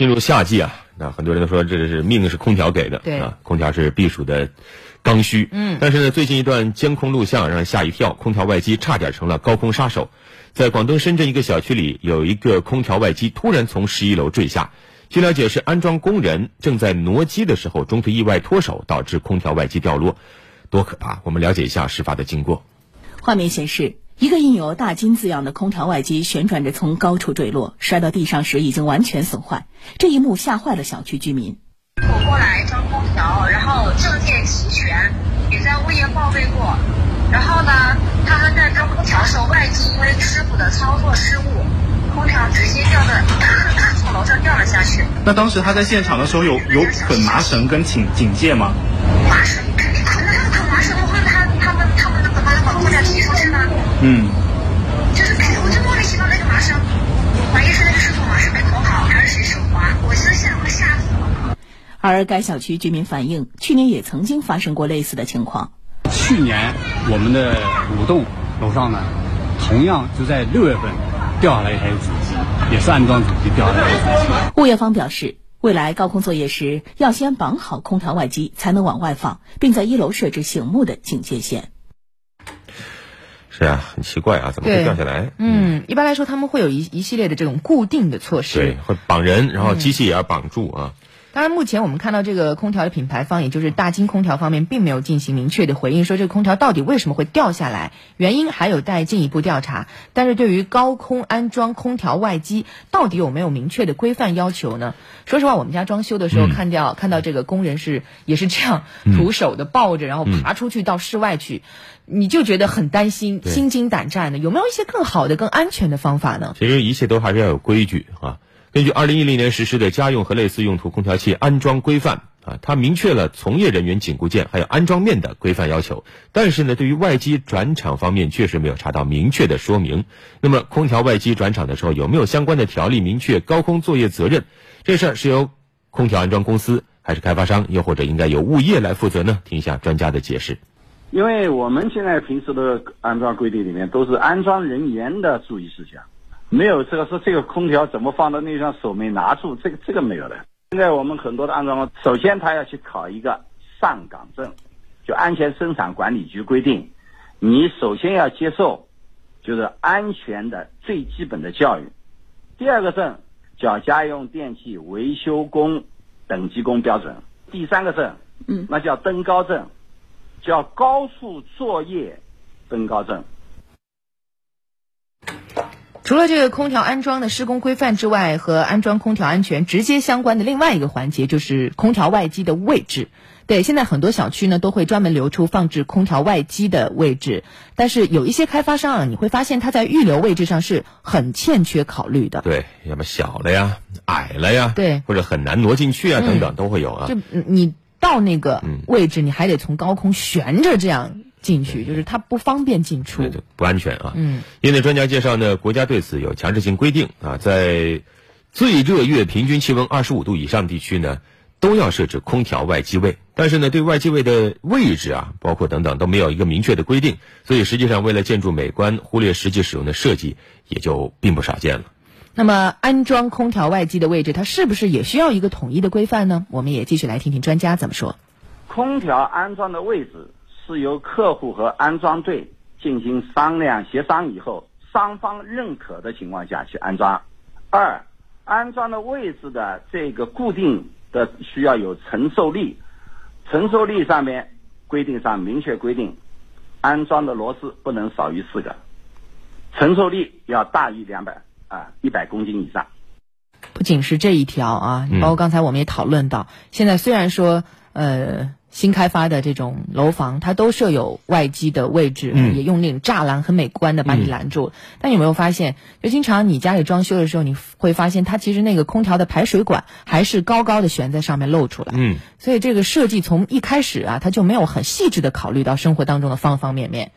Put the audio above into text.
进入夏季啊，那很多人都说这是命是空调给的，对啊，空调是避暑的刚需。嗯但是呢，最近一段监控录像让人吓一跳，空调外机差点成了高空杀手。在广东深圳一个小区里，有一个空调外机突然从十一楼坠下。据了解，是安装工人正在挪机的时候，中途意外脱手，导致空调外机掉落，多可怕！我们了解一下事发的经过。画面显示，一个印有“大金”字样的空调外机旋转着从高处坠落，摔到地上时已经完全损坏。这一幕吓坏了小区居民。我过来装空调，然后证件齐全，也在物业报备过。然后呢，他们在装空调时候，外机因为师傅的操作失误，空调直接掉的从楼上掉了下去。那当时他在现场的时候有有捆麻绳跟警警戒吗？麻绳肯定捆的，他捆麻绳的话，他他们他们怎么能把空调提出去呢？嗯，就是我就莫名其妙那个麻绳，怀疑是那个师傅麻绳没捆好，还是谁手滑？我真现在快吓死了。而该小区居民反映，去年也曾经发生过类似的情况。去年我们的五栋楼上呢，同样就在六月份掉下来一台主机，也是安装主机掉下来一台主机。物业方表示，未来高空作业时要先绑好空调外机，才能往外放，并在一楼设置醒目的警戒线。是啊，很奇怪啊，怎么会掉下来？嗯，一般来说他们会有一一系列的这种固定的措施。对，会绑人，然后机器也要绑住啊。当然，目前我们看到这个空调的品牌方，也就是大金空调方面，并没有进行明确的回应，说这个空调到底为什么会掉下来，原因还有待进一步调查。但是对于高空安装空调外机，到底有没有明确的规范要求呢？说实话，我们家装修的时候看到、看到这个工人是也是这样徒手的抱着，然后爬出去到室外去，你就觉得很担心，心惊胆战的。有没有一些更好的、更安全的方法呢？其实一切都还是要有规矩啊。根据二零一零年实施的家用和类似用途空调器安装规范啊，它明确了从业人员紧固件还有安装面的规范要求。但是呢，对于外机转场方面确实没有查到明确的说明。那么，空调外机转场的时候有没有相关的条例明确高空作业责任？这事儿是由空调安装公司还是开发商，又或者应该由物业来负责呢？听一下专家的解释。因为我们现在平时的安装规定里面都是安装人员的注意事项，没有这个说这个空调怎么放到那上手没拿住，这个这个没有的。现在我们很多的安装工，首先他要去考一个上岗证，就安全生产管理局规定，你首先要接受就是安全的最基本的教育。第二个证叫家用电器维修工等级工标准，第三个证，嗯那叫登高证。叫高速作业登高证。除了这个空调安装的施工规范之外，和安装空调安全直接相关的另外一个环节就是空调外机的位置。对，现在很多小区呢都会专门留出放置空调外机的位置，但是有一些开发商啊，你会发现它在预留位置上是很欠缺考虑的。对，要么小了呀，矮了呀，对或者很难挪进去啊，等等都会有啊。就嗯你到那个嗯位置，你还得从高空悬着这样进去，就是它不方便进出对。对，不安全啊。嗯，业内专家介绍呢，国家对此有强制性规定啊，在最热月平均气温二十五度以上地区呢，都要设置空调外机位。但是呢，对外机位的位置啊，包括等等都没有一个明确的规定，所以实际上为了建筑美观，忽略实际使用的设计，也就并不少见了。那么安装空调外机的位置，它是不是也需要一个统一的规范呢？我们也继续来听听专家怎么说。空调安装的位置是由客户和安装队进行商量协商以后，双方认可的情况下去安装。二，安装的位置的这个固定的需要有承受力，承受力上面规定上明确规定，安装的螺丝不能少于四个，承受力要大于两百啊一百公斤以上。不仅是这一条啊，嗯包括刚才我们也讨论到，现在虽然说呃新开发的这种楼房，它都设有外机的位置，嗯也用那种栅栏很美观的把你拦住。但有没有发现，就经常你家里装修的时候，你会发现它其实那个空调的排水管还是高高的悬在上面露出来。嗯，所以这个设计从一开始啊，它就没有很细致的考虑到生活当中的方方面面。